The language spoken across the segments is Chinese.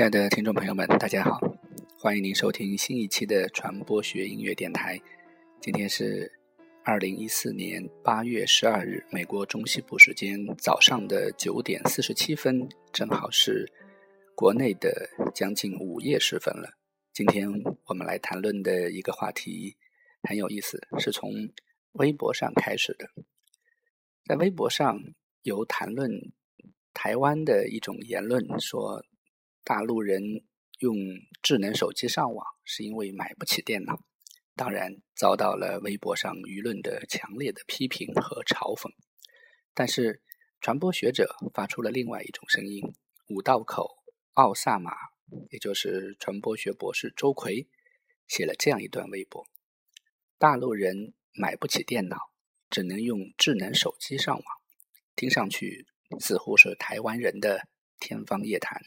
亲爱的听众朋友们，大家好，欢迎您收听新一期的传播学音乐电台。今天是二零一四年八月十二日，美国中西部时间早上的九点四十七分，正好是国内的将近午夜时分了。今天我们来谈论的一个话题很有意思，是从微博上开始的。在微博上有谈论台湾的一种言论，说。大陆人用智能手机上网是因为买不起电脑，当然遭到了微博上舆论的强烈的批评和嘲讽。但是传播学者发出了另外一种声音，五道口奥萨马，也就是传播学博士周奎，写了这样一段微博：大陆人买不起电脑，只能用智能手机上网，听上去似乎是台湾人的天方夜谭。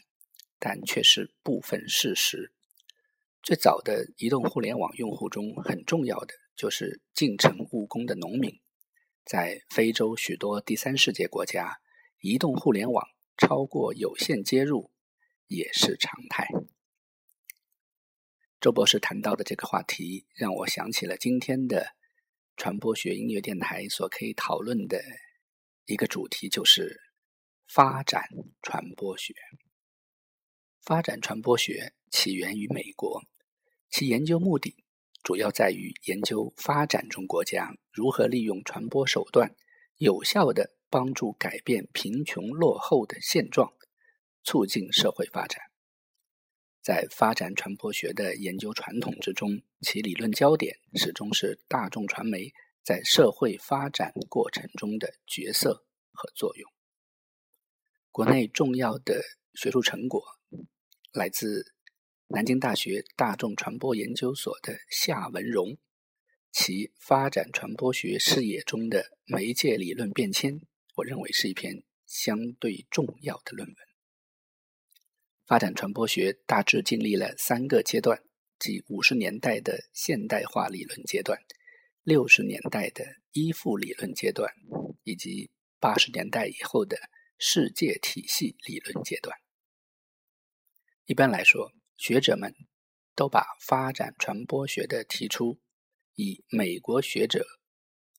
但却是部分事实。最早的移动互联网用户中，很重要的就是进城务工的农民。在非洲许多第三世界国家，移动互联网超过有线接入也是常态。周博士谈到的这个话题，让我想起了今天的传播学音乐电台所可以讨论的一个主题，就是发展传播学。发展传播学起源于美国，其研究目的主要在于研究发展中国家如何利用传播手段，有效的帮助改变贫穷落后的现状，促进社会发展。在发展传播学的研究传统之中，其理论焦点始终是大众传媒在社会发展过程中的角色和作用。国内重要的学术成果。来自南京大学大众传播研究所的夏文荣，其发展传播学视野中的媒介理论变迁，我认为是一篇相对重要的论文。发展传播学大致经历了三个阶段，即五十年代的现代化理论阶段、六十年代的依附理论阶段，以及八十年代以后的世界体系理论阶段。一般来说，学者们都把发展传播学的提出，以美国学者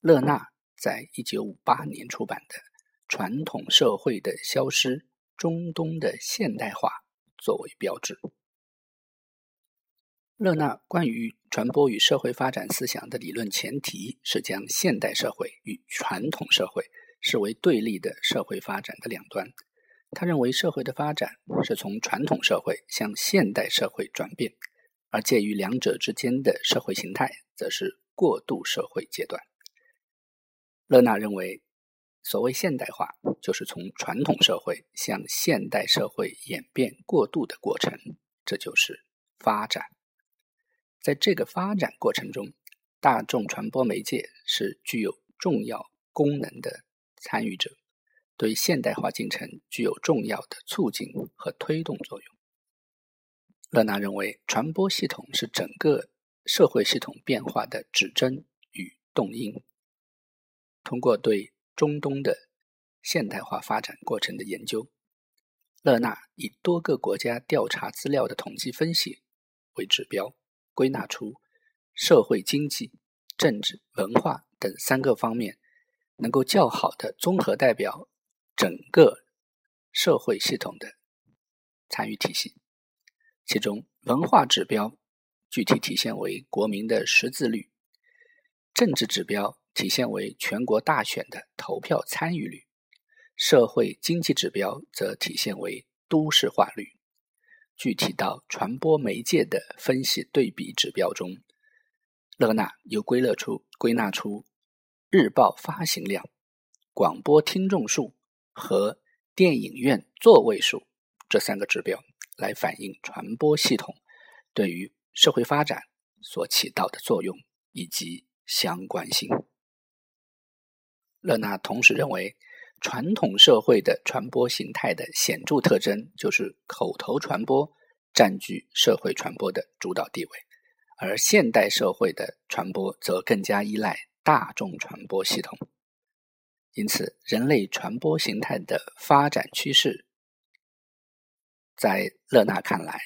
勒纳在一九五八年出版的《传统社会的消失：中东的现代化》作为标志。勒纳关于传播与社会发展思想的理论前提是将现代社会与传统社会视为对立的社会发展的两端。他认为，社会的发展是从传统社会向现代社会转变，而介于两者之间的社会形态，则是过渡社会阶段。勒纳认为，所谓现代化，就是从传统社会向现代社会演变过渡的过程，这就是发展。在这个发展过程中，大众传播媒介是具有重要功能的参与者。对现代化进程具有重要的促进和推动作用。勒纳认为，传播系统是整个社会系统变化的指针与动因。通过对中东的现代化发展过程的研究，勒纳以多个国家调查资料的统计分析为指标，归纳出社会、经济、政治、文化等三个方面能够较好的综合代表。整个社会系统的参与体系，其中文化指标具体体现为国民的识字率，政治指标体现为全国大选的投票参与率，社会经济指标则体现为都市化率。具体到传播媒介的分析对比指标中，勒纳又归纳出归纳出日报发行量、广播听众数。和电影院座位数这三个指标来反映传播系统对于社会发展所起到的作用以及相关性。勒纳同时认为，传统社会的传播形态的显著特征就是口头传播占据社会传播的主导地位，而现代社会的传播则更加依赖大众传播系统。因此，人类传播形态的发展趋势在勒纳看来，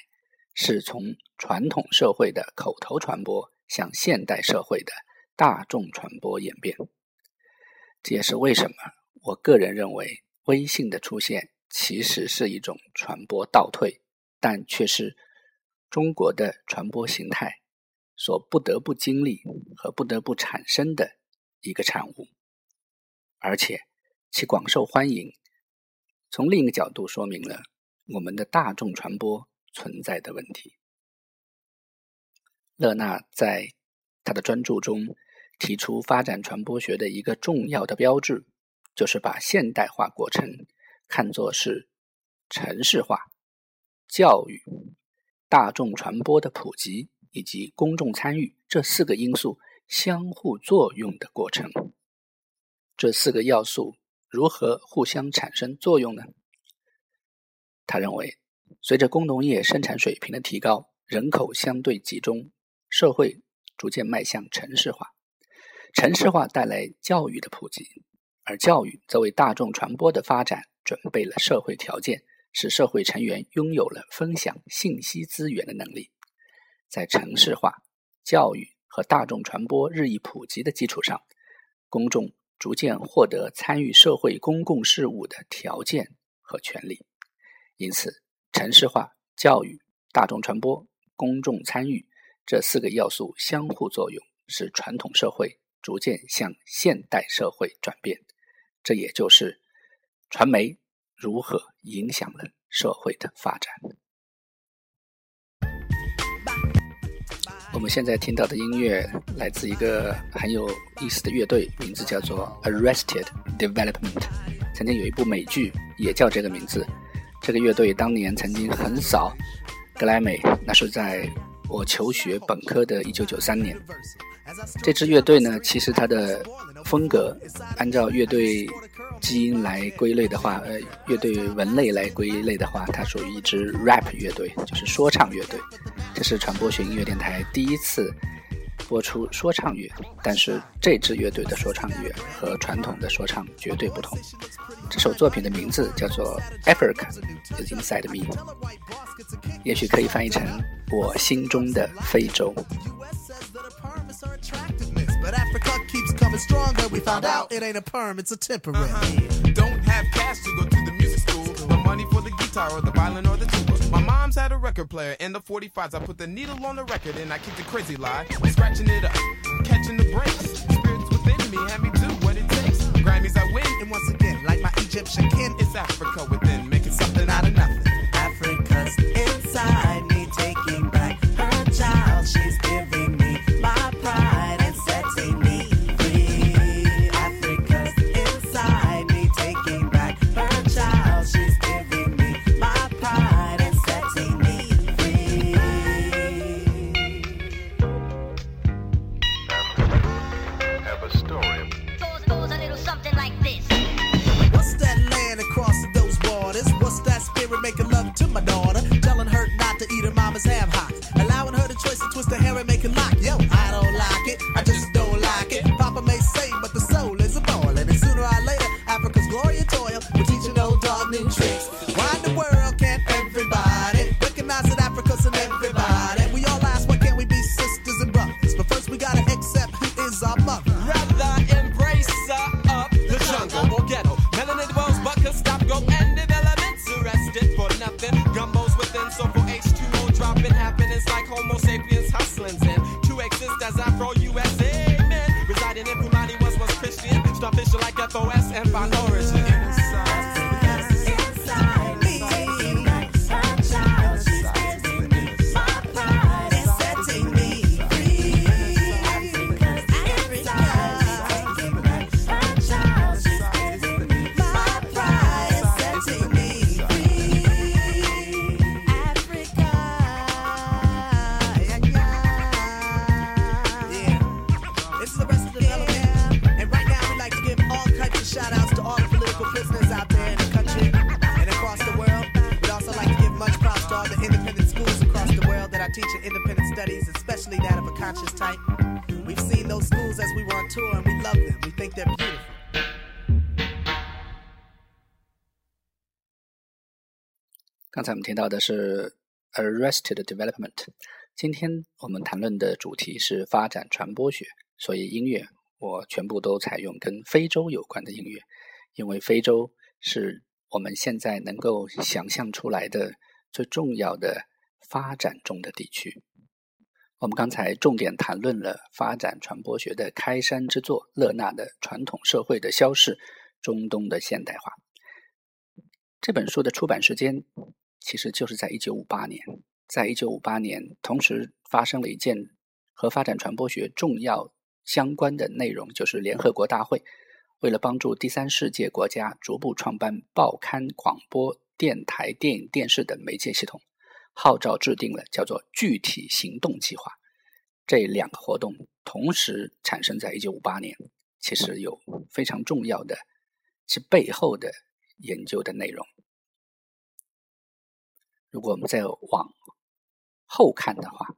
是从传统社会的口头传播向现代社会的大众传播演变。这也是为什么我个人认为微信的出现其实是一种传播倒退，但却是中国的传播形态所不得不经历和不得不产生的一个产物，而且其广受欢迎。从另一个角度说明了我们的大众传播存在的问题。勒纳在他的专著中提出，发展传播学的一个重要的标志，就是把现代化过程看作是城市化、教育、大众传播的普及以及公众参与这四个因素相互作用的过程。这四个要素。如何互相产生作用呢？他认为，随着工农业生产水平的提高，人口相对集中，社会逐渐迈向城市化。城市化带来教育的普及，而教育则为大众传播的发展准备了社会条件，使社会成员拥有了分享信息资源的能力。在城市化、教育和大众传播日益普及的基础上，公众。逐渐获得参与社会公共事务的条件和权利，因此，城市化、教育、大众传播、公众参与这四个要素相互作用，使传统社会逐渐向现代社会转变。这也就是传媒如何影响了社会的发展。我们现在听到的音乐来自一个很有意思的乐队，名字叫做 Arrested Development。曾经有一部美剧也叫这个名字。这个乐队当年曾经横扫格莱美，那是在我求学本科的一九九三年。这支乐队呢，其实它的风格，按照乐队基因来归类的话，呃，乐队文类来归类的话，它属于一支 rap 乐队，就是说唱乐队。这是传播学音乐电台第一次播出说唱乐，但是这支乐队的说唱乐和传统的说唱绝对不同。这首作品的名字叫做《Africa Is Inside Me》，也许可以翻译成“我心中的非洲”。guitar or the violin or the tuba. My mom's had a record player and the 45s. I put the needle on the record and I kicked a crazy lie. Scratching it up, catching the breaks. Spirits within me had me do what it takes. Grammys I win, and once again, like my Egyptian kin, it's Africa within, making something out of nothing. Africa's inside me, taking back her child. She's all the independent schools across the world that are teaching independent studies, especially that of a conscious type. We've seen those schools as we were on tour and we love them. We think they're beautiful. 刚才我们听到的是 Arrested Development。今天我们谈论的主题是发展传播学，所以音乐我全部都采用跟非洲有关的音乐，因为非洲是我们现在能够想象出来的最重要的发展中的地区。我们刚才重点谈论了发展传播学的开山之作——勒纳的传统社会的消逝，中东的现代化。这本书的出版时间其实就是在一九五八年。在一九五八年，同时发生了一件和发展传播学重要相关的内容，就是联合国大会为了帮助第三世界国家逐步创办报刊、广播电台、电影、电视等媒介系统。号召制定了叫做具体行动计划，这两个活动同时产生在一九五八年，其实有非常重要的其背后的研究的内容。如果我们再往后看的话，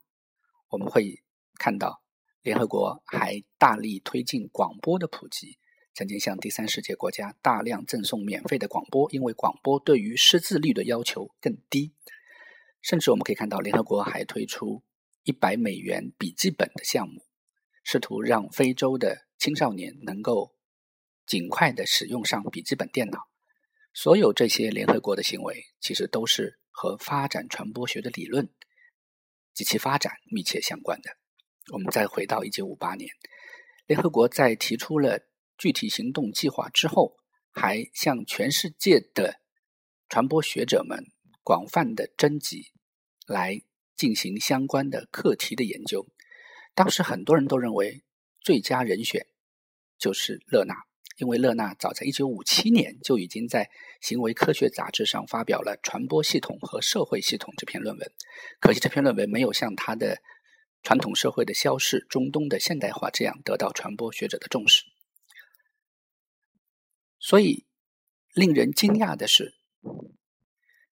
我们会看到联合国还大力推进广播的普及，曾经向第三世界国家大量赠送免费的广播，因为广播对于识字率的要求更低。甚至我们可以看到，联合国还推出一百美元笔记本的项目，试图让非洲的青少年能够尽快的使用上笔记本电脑。所有这些联合国的行为，其实都是和发展传播学的理论及其发展密切相关的。我们再回到一九五八年，联合国在提出了具体行动计划之后，还向全世界的传播学者们。广泛的征集来进行相关的课题的研究。当时很多人都认为最佳人选就是勒纳，因为勒纳早在1957年就已经在《行为科学》杂志上发表了《传播系统和社会系统》这篇论文。可惜这篇论文没有像他的《传统社会的消逝：中东的现代化》这样得到传播学者的重视。所以，令人惊讶的是。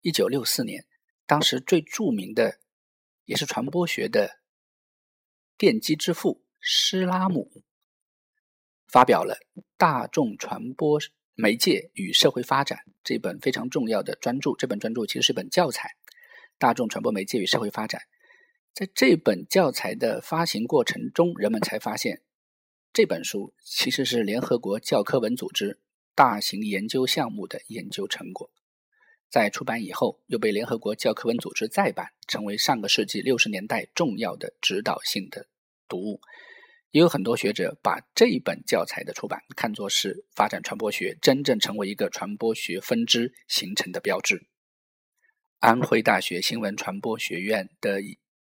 一九六四年，当时最著名的，也是传播学的奠基之父施拉姆，发表了《大众传播媒介与社会发展》这本非常重要的专著。这本专著其实是本教材，《大众传播媒介与社会发展》。在这本教材的发行过程中，人们才发现，这本书其实是联合国教科文组织大型研究项目的研究成果。在出版以后，又被联合国教科文组织再版，成为上个世纪六十年代重要的指导性的读物。也有很多学者把这一本教材的出版看作是发展传播学真正成为一个传播学分支形成的标志。安徽大学新闻传播学院的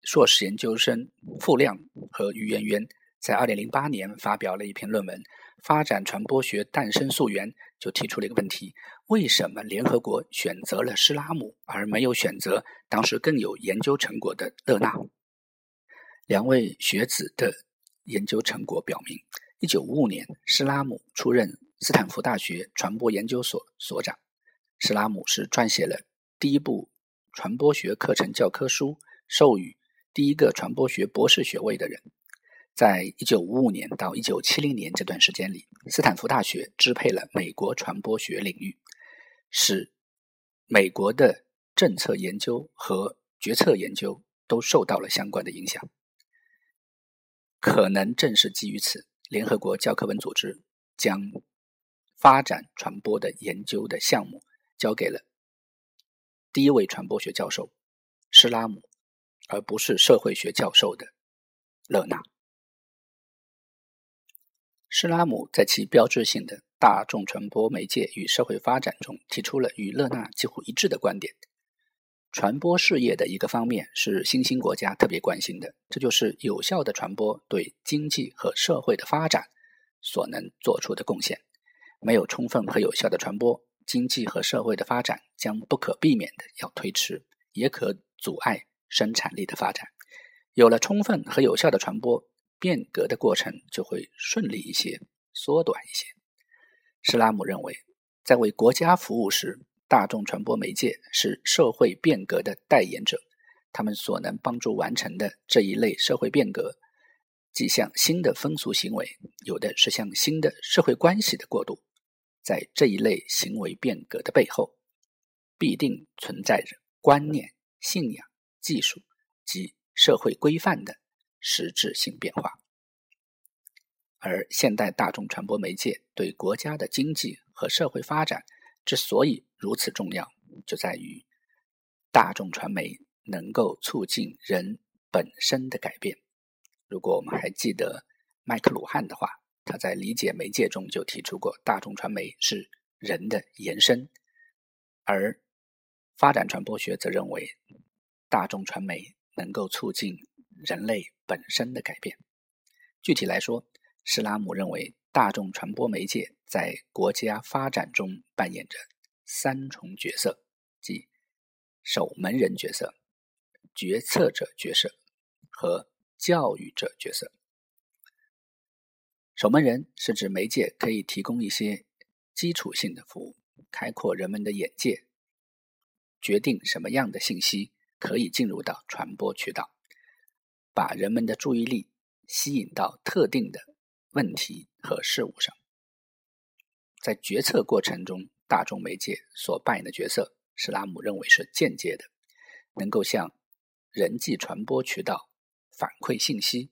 硕士研究生傅亮和于媛媛在二零零八年发表了一篇论文。发展传播学诞生溯源，就提出了一个问题：为什么联合国选择了施拉姆，而没有选择当时更有研究成果的勒纳？两位学子的研究成果表明，一九五五年，施拉姆出任斯坦福大学传播研究所所长。施拉姆是撰写了第一部传播学课程教科书、授予第一个传播学博士学位的人。在一九五五年到一九七零年这段时间里，斯坦福大学支配了美国传播学领域，使美国的政策研究和决策研究都受到了相关的影响。可能正是基于此，联合国教科文组织将发展传播的研究的项目交给了第一位传播学教授施拉姆，而不是社会学教授的勒纳。施拉姆在其标志性的《大众传播媒介与社会发展》中提出了与勒纳几乎一致的观点：传播事业的一个方面是新兴国家特别关心的，这就是有效的传播对经济和社会的发展所能做出的贡献。没有充分和有效的传播，经济和社会的发展将不可避免的要推迟，也可阻碍生产力的发展。有了充分和有效的传播。变革的过程就会顺利一些，缩短一些。施拉姆认为，在为国家服务时，大众传播媒介是社会变革的代言者，他们所能帮助完成的这一类社会变革，既向新的风俗行为，有的是向新的社会关系的过渡。在这一类行为变革的背后，必定存在着观念、信仰、技术及社会规范的实质性变化。而现代大众传播媒介对国家的经济和社会发展之所以如此重要，就在于大众传媒能够促进人本身的改变。如果我们还记得麦克鲁汉的话，他在理解媒介中就提出过，大众传媒是人的延伸，而发展传播学则认为，大众传媒能够促进人类本身的改变。具体来说，施拉姆认为，大众传播媒介在国家发展中扮演着三重角色，即守门人角色、决策者角色和教育者角色。守门人是指媒介可以提供一些基础性的服务，开阔人们的眼界，决定什么样的信息可以进入到传播渠道，把人们的注意力吸引到特定的问题和事物上。在决策过程中，大众媒介所扮演的角色，史拉姆认为是间接的，能够向人际传播渠道反馈信息，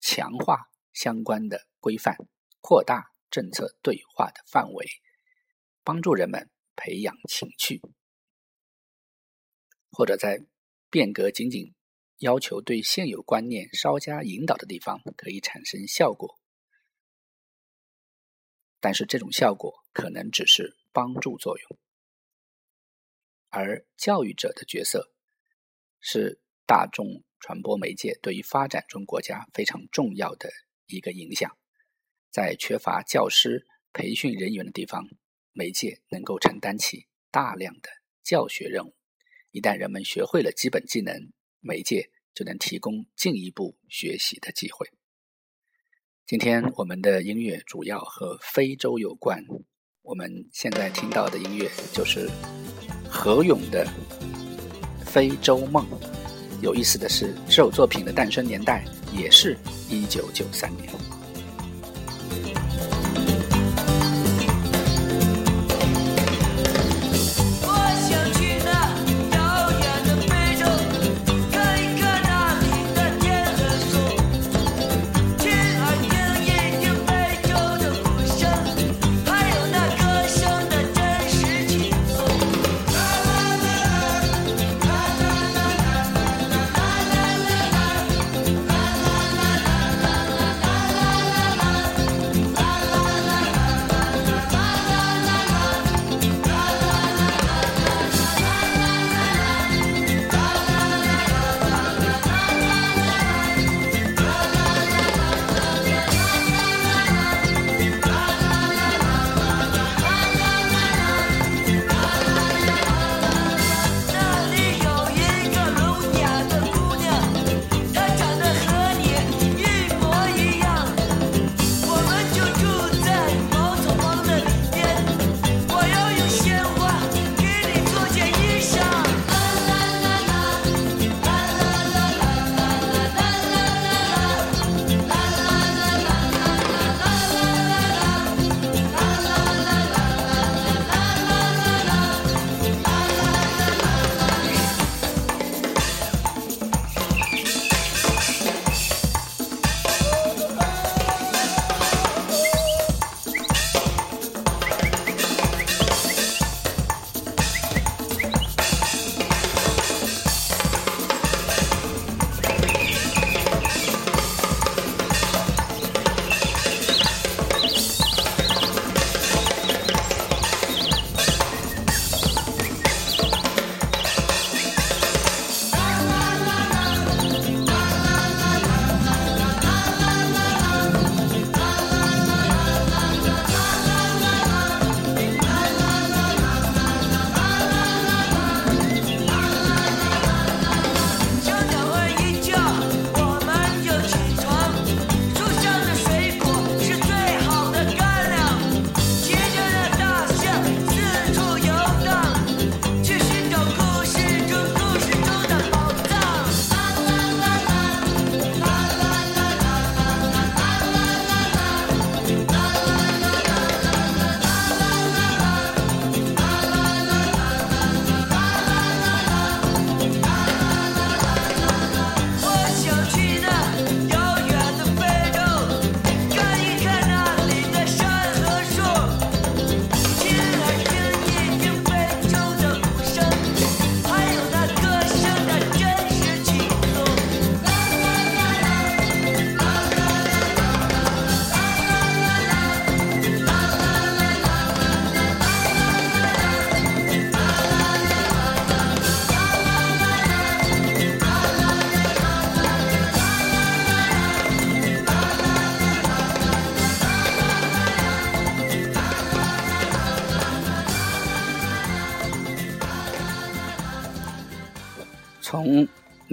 强化。相关的规范，扩大政策对话的范围，帮助人们培养情趣，或者在变革仅仅要求对现有观念稍加引导的地方，可以产生效果。但是这种效果可能只是帮助作用，而教育者的角色是大众传播媒介对于发展中国家非常重要的。一个影响，在缺乏教师培训人员的地方，媒介能够承担起大量的教学任务。一旦人们学会了基本技能，媒介就能提供进一步学习的机会。今天我们的音乐主要和非洲有关，我们现在听到的音乐就是何勇的《非洲梦》。有意思的是，这首作品的诞生年代也是一九九三年。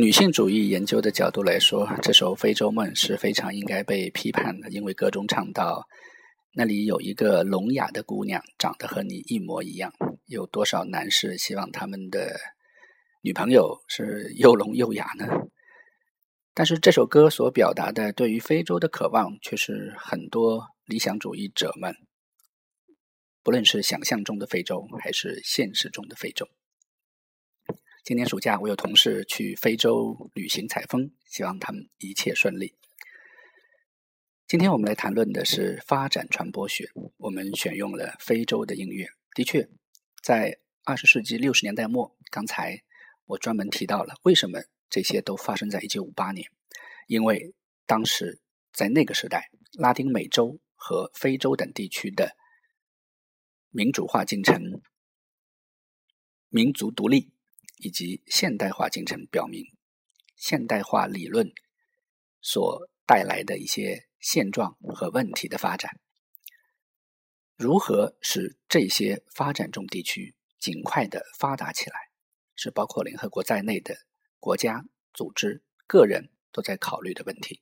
女性主义研究的角度来说，这首《非洲梦》是非常应该被批判的，因为歌中唱到那里有一个聋哑的姑娘，长得和你一模一样。有多少男士希望他们的女朋友是又聋又哑呢？但是这首歌所表达的对于非洲的渴望，却是很多理想主义者们，不论是想象中的非洲，还是现实中的非洲。今年暑假，我有同事去非洲旅行采风，希望他们一切顺利。今天我们来谈论的是发展传播学，我们选用了非洲的音乐。的确，在二十世纪六十年代末，刚才我专门提到了为什么这些都发生在一九五八年，因为当时在那个时代，拉丁美洲和非洲等地区的民主化进程、民族独立。以及现代化进程表明，现代化理论所带来的一些现状和问题的发展，如何使这些发展中地区尽快的发达起来，是包括联合国在内的国家、组织、个人都在考虑的问题。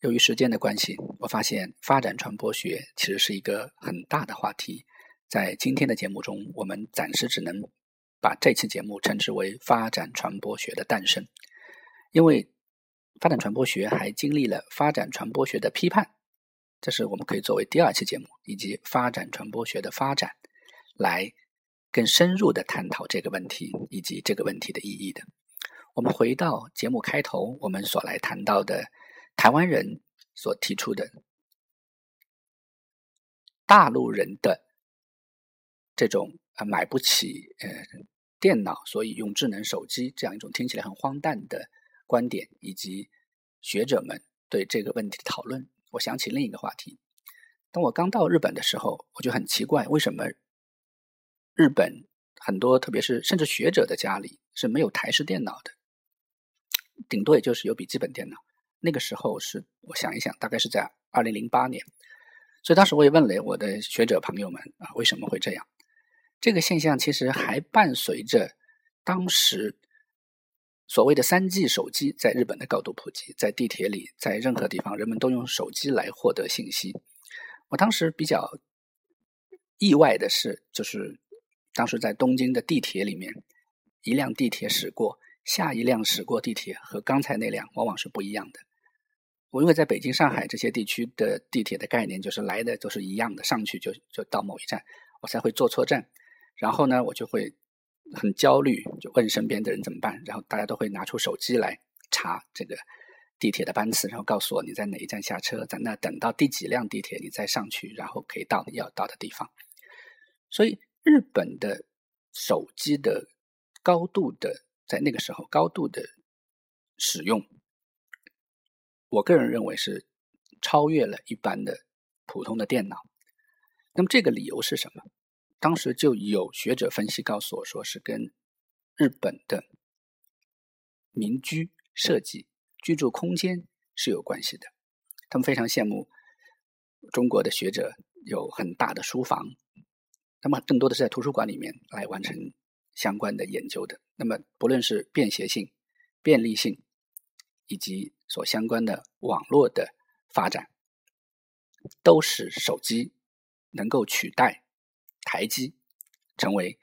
由于时间的关系，我发现发展传播学其实是一个很大的话题，在今天的节目中，我们暂时只能。把这期节目称之为“发展传播学的诞生”，因为发展传播学还经历了发展传播学的批判，这是我们可以作为第二期节目以及发展传播学的发展来更深入的探讨这个问题以及这个问题的意义的。我们回到节目开头，我们所来谈到的台湾人所提出的大陆人的这种啊买不起呃。电脑，所以用智能手机这样一种听起来很荒诞的观点，以及学者们对这个问题的讨论，我想起另一个话题。当我刚到日本的时候，我就很奇怪，为什么日本很多，特别是甚至学者的家里是没有台式电脑的，顶多也就是有笔记本电脑。那个时候是我想一想，大概是在二零零八年，所以当时我也问了我的学者朋友们啊，为什么会这样？这个现象其实还伴随着当时所谓的三 G 手机在日本的高度普及，在地铁里，在任何地方，人们都用手机来获得信息。我当时比较意外的是，就是当时在东京的地铁里面，一辆地铁驶过，下一辆驶过地铁和刚才那辆往往是不一样的。我因为在北京、上海这些地区的地铁的概念就是来的都是一样的，上去就就到某一站，我才会坐错站。然后呢，我就会很焦虑，就问身边的人怎么办。然后大家都会拿出手机来查这个地铁的班次，然后告诉我你在哪一站下车，在那等到第几辆地铁，你再上去，然后可以到你要到的地方。所以日本的手机的高度的在那个时候高度的使用，我个人认为是超越了一般的普通的电脑。那么这个理由是什么？当时就有学者分析告诉我说，是跟日本的民居设计、居住空间是有关系的。他们非常羡慕中国的学者有很大的书房，那么更多的是在图书馆里面来完成相关的研究的。那么不论是便携性、便利性，以及所相关的网络的发展，都使手机能够取代。台机成为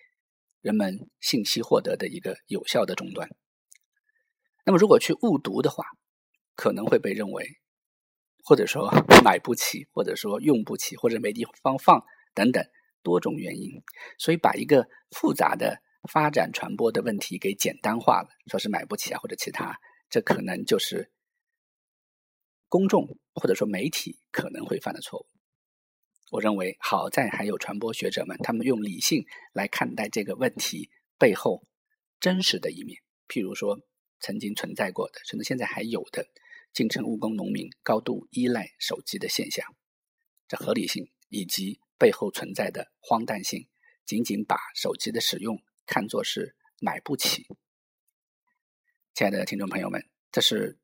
人们信息获得的一个有效的终端。那么，如果去误读的话，可能会被认为，或者说 买不起，或者说用不起，或者没地方放等等多种原因。所以，把一个复杂的发展传播的问题给简单化了，说是买不起啊，或者其他，这可能就是公众或者说媒体可能会犯的错误。我认为，好在还有传播学者们，他们用理性来看待这个问题背后真实的一面。譬如说，曾经存在过的，甚至现在还有的进城务工农民高度依赖手机的现象，这合理性以及背后存在的荒诞性，仅仅把手机的使用看作是买不起。亲爱的听众朋友们，这是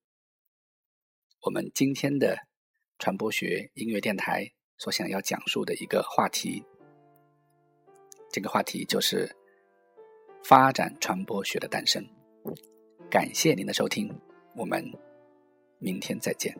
我们今天的传播学音乐电台。所想要讲述的一个话题，这个话题就是发展传播学的诞生。感谢您的收听，我们明天再见。